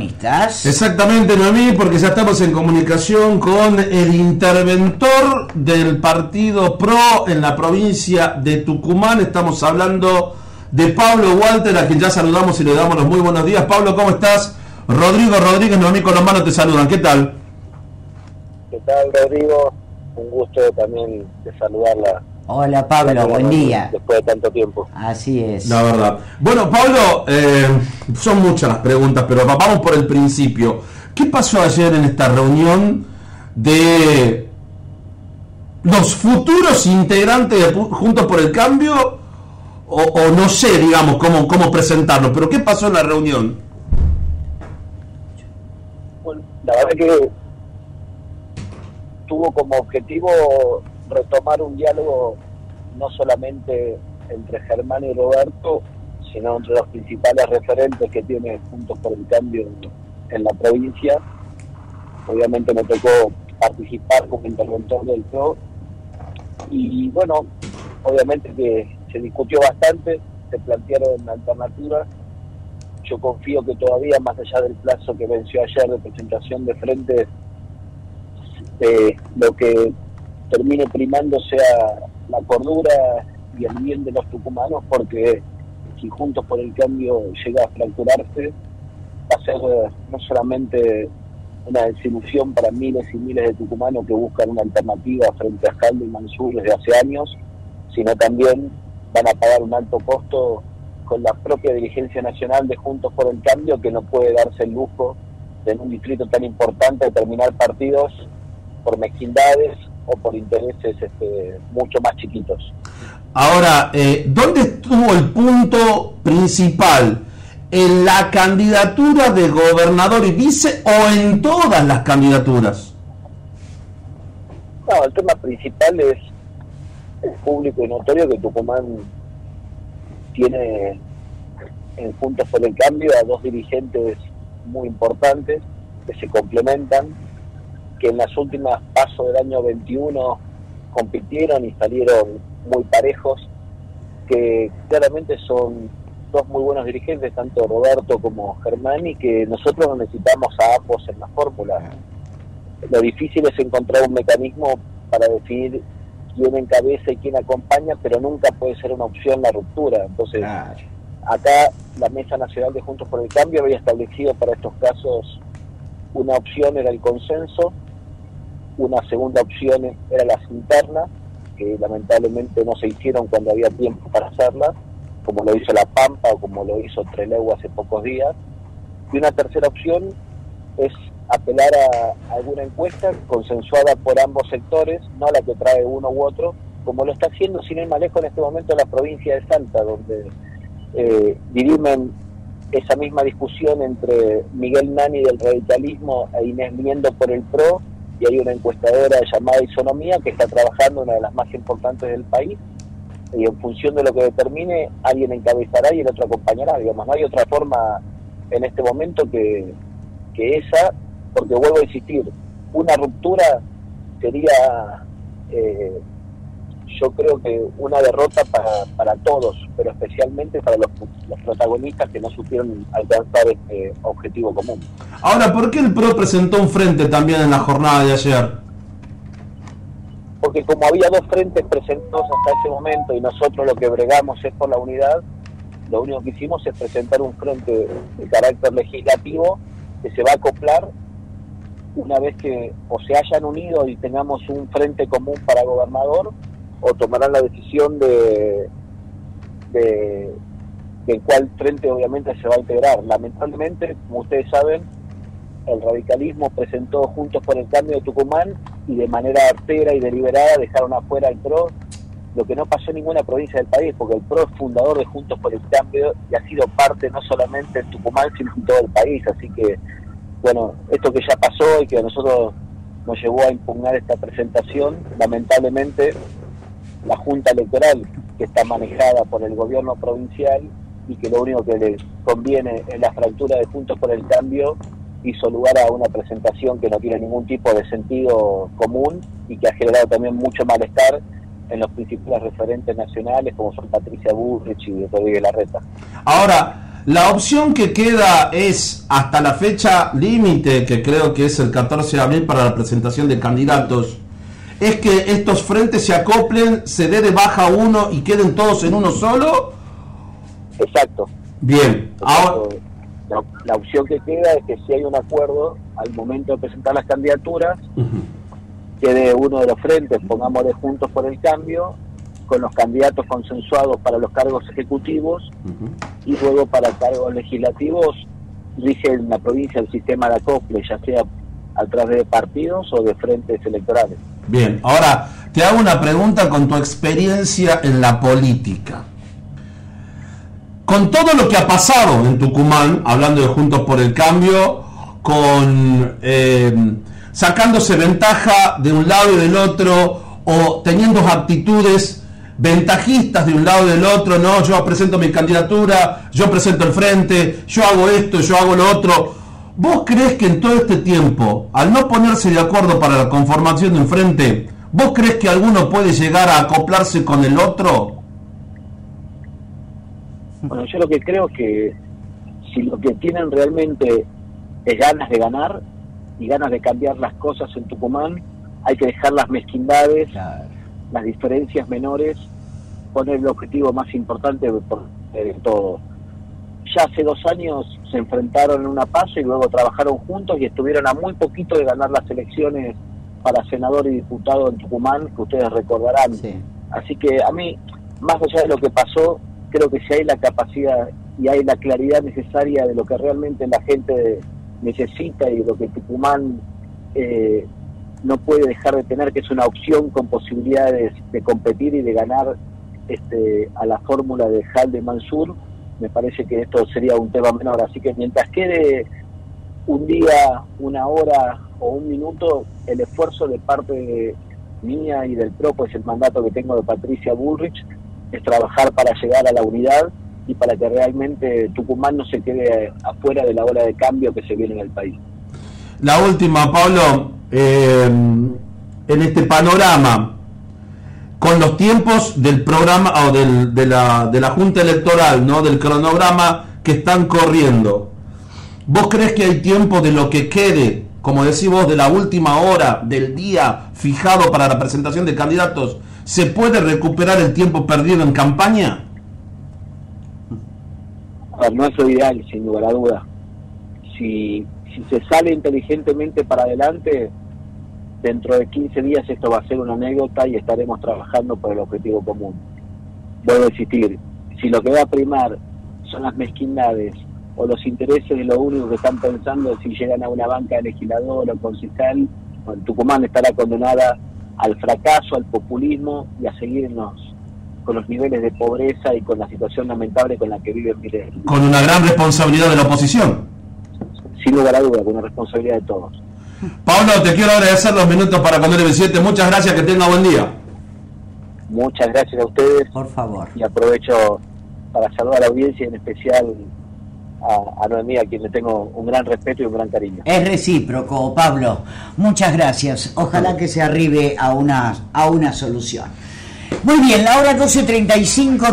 protagonistas. Exactamente, Noemí, porque ya estamos en comunicación con el interventor del partido PRO en la provincia de Tucumán. Estamos hablando de Pablo Walter, a quien ya saludamos y le damos los muy buenos días. Pablo, ¿cómo estás? Rodrigo Rodríguez, Noemí Colombano te saludan. ¿Qué tal? ¿Qué tal, Rodrigo? Un gusto también de saludarla Hola Pablo, buen día. Después de tanto tiempo. Así es. La verdad. Bueno, Pablo, eh, son muchas las preguntas, pero vamos por el principio. ¿Qué pasó ayer en esta reunión de los futuros integrantes de Juntos por el Cambio? O, no sé, digamos, cómo, cómo presentarlo, pero ¿qué pasó en la reunión? Bueno, la verdad que tuvo como objetivo retomar un diálogo no solamente entre Germán y Roberto, sino entre los principales referentes que tiene Juntos por el Cambio en la provincia. Obviamente me tocó participar como interventor del PRO y bueno, obviamente que se discutió bastante, se plantearon alternativas. Yo confío que todavía, más allá del plazo que venció ayer de presentación de frente, eh, lo que termine primando sea la cordura y el bien de los tucumanos, porque si Juntos por el Cambio llega a fracturarse, va a ser eh, no solamente una desilusión para miles y miles de tucumanos que buscan una alternativa frente a Caldo y Mansur desde hace años, sino también van a pagar un alto costo con la propia dirigencia nacional de Juntos por el Cambio, que no puede darse el lujo de en un distrito tan importante terminar partidos por mezquindades o por intereses este, mucho más chiquitos. Ahora, eh, ¿dónde estuvo el punto principal? ¿En la candidatura de gobernador y vice o en todas las candidaturas? No, el tema principal es el público y notorio que Tucumán tiene en Juntos por el Cambio a dos dirigentes muy importantes que se complementan que en las últimas pasos del año 21 compitieron y salieron muy parejos, que claramente son dos muy buenos dirigentes, tanto Roberto como Germán, y que nosotros necesitamos a ambos en la fórmula. Lo difícil es encontrar un mecanismo para definir quién encabeza y quién acompaña, pero nunca puede ser una opción la ruptura. Entonces, acá la Mesa Nacional de Juntos por el Cambio había establecido para estos casos una opción era el consenso una segunda opción era las internas, que lamentablemente no se hicieron cuando había tiempo para hacerlas, como lo hizo La Pampa o como lo hizo Trelew hace pocos días. Y una tercera opción es apelar a, alguna encuesta consensuada por ambos sectores, no la que trae uno u otro, como lo está haciendo sin ir más lejos en este momento la provincia de Salta, donde eh, dirimen esa misma discusión entre Miguel Nani del radicalismo e Inés Miendo por el PRO y hay una encuestadora llamada Isonomía que está trabajando una de las más importantes del país y en función de lo que determine alguien encabezará y el otro acompañará, digamos, no hay otra forma en este momento que, que esa, porque vuelvo a insistir, una ruptura sería eh, yo creo que una derrota para, para todos, pero especialmente para los, protagonistas que no supieron alcanzar este objetivo común. Ahora, ¿por qué el PRO presentó un frente también en la jornada de ayer? Porque como había dos frentes presentados hasta ese momento y nosotros lo que bregamos es por la unidad, lo único que hicimos es presentar un frente de carácter legislativo que se va a acoplar una vez que o se hayan unido y tengamos un frente común para gobernador o tomarán la decisión de, de, en cuál frente obviamente se va a integrar. Lamentablemente, como ustedes saben, el radicalismo presentó Juntos por el Cambio de Tucumán y de manera artera y deliberada dejaron afuera al PRO, lo que no pasó en ninguna provincia del país, porque el PRO es fundador de Juntos por el Cambio y ha sido parte no solamente en Tucumán, sino en todo el país. Así que, bueno, esto que ya pasó y que a nosotros nos llevó a impugnar esta presentación, lamentablemente la Junta Electoral, que está manejada por el gobierno provincial y que lo único que le conviene es la fractura de Juntos por el Cambio, hizo lugar a una presentación que no tiene ningún tipo de sentido común y que ha generado también mucho malestar en los principales referentes nacionales como son Patricia Burrich y Rodríguez Larreta. Ahora, La opción que queda es hasta la fecha límite, que creo que es el 14 de abril para la presentación de candidatos, es que estos frentes se acoplen, se dé de baja uno y queden todos en uno solo. Exacto. Bien, ahora. La, la opción que queda es que si hay un acuerdo al momento de presentar las candidaturas, quede uno de los frentes, pongámosle juntos por el cambio, con los candidatos consensuados para los cargos ejecutivos y luego para cargos legislativos rige en la provincia el sistema de acople, ya sea a través de partidos o de frentes electorales. Bien, ahora te hago una pregunta con tu experiencia en la política. Con todo lo que ha pasado en Tucumán, hablando de Juntos por el Cambio, con eh, sacándose ventaja de un lado y del otro, o teniendo actitudes ventajistas de un lado y del otro, no, yo presento mi candidatura, yo presento el frente, yo hago esto, yo hago lo otro. ¿Vos crees que en todo este tiempo, al no ponerse de acuerdo para la conformación de un frente, vos crees que alguno puede llegar a acoplarse con el otro? Bueno, yo lo que creo es que si lo que tienen realmente es ganas de ganar y ganas de cambiar las cosas en Tucumán, hay que dejar las mezquindades, las diferencias menores, poner el objetivo más importante por de todo. Ya hace dos años se enfrentaron en una paso y luego trabajaron juntos y estuvieron a muy poquito de ganar las elecciones para senador y diputado en Tucumán, que ustedes recordarán. Sí. Así que a mí, más allá de lo que pasó, creo que si hay la capacidad y hay la claridad necesaria de lo que realmente la gente necesita y lo que Tucumán eh, no puede dejar de tener, que es una opción con posibilidades de competir y de ganar este, a la fórmula de Hal de Mansur, me parece que esto sería un tema menor. Así que mientras quede un día, una hora o un minuto, el esfuerzo de parte mía y del PRO, pues el mandato que tengo de Patricia Bullrich, es trabajar para llegar a la unidad y para que realmente Tucumán no se quede afuera de la ola de cambio que se viene en el país. La última, Pablo, eh, en este panorama, con los tiempos del programa o del- de, la, de la Junta Electoral, ¿no? del cronograma que están corriendo, ¿vos crees que hay tiempo de lo que quede, como decís vos, de la última hora del día fijado para la presentación de candidatos? ¿Se puede recuperar el tiempo perdido en campaña? A ver, no es ideal, sin lugar a duda. Si, si se sale inteligentemente para adelante, dentro de 15 días esto va a ser una anécdota y estaremos trabajando por el objetivo común. Vuelvo a insistir, si lo que va a primar son las mezquindades o los intereses de lo único que están pensando si llegan a una banca de legislador o concejal, Tucumán estará condenada al fracaso, al populismo y a seguir en los- con los niveles de pobreza y con la situación lamentable con la que vive Miguel. Con una gran responsabilidad de la oposición. sin lugar a duda, con la responsabilidad de todos. Pablo, te quiero agradecer los minutos para Con el 7 Muchas gracias, que tenga buen día. Muchas gracias a ustedes Por favor. y aprovecho para saludar a la audiencia y en especial a, Noemí, a quien le tengo un gran respeto y un gran cariño. Es recíproco, Pablo. Muchas gracias. Ojalá que se arribe a una, a una solución. Muy bien, la hora 12.35 minutos.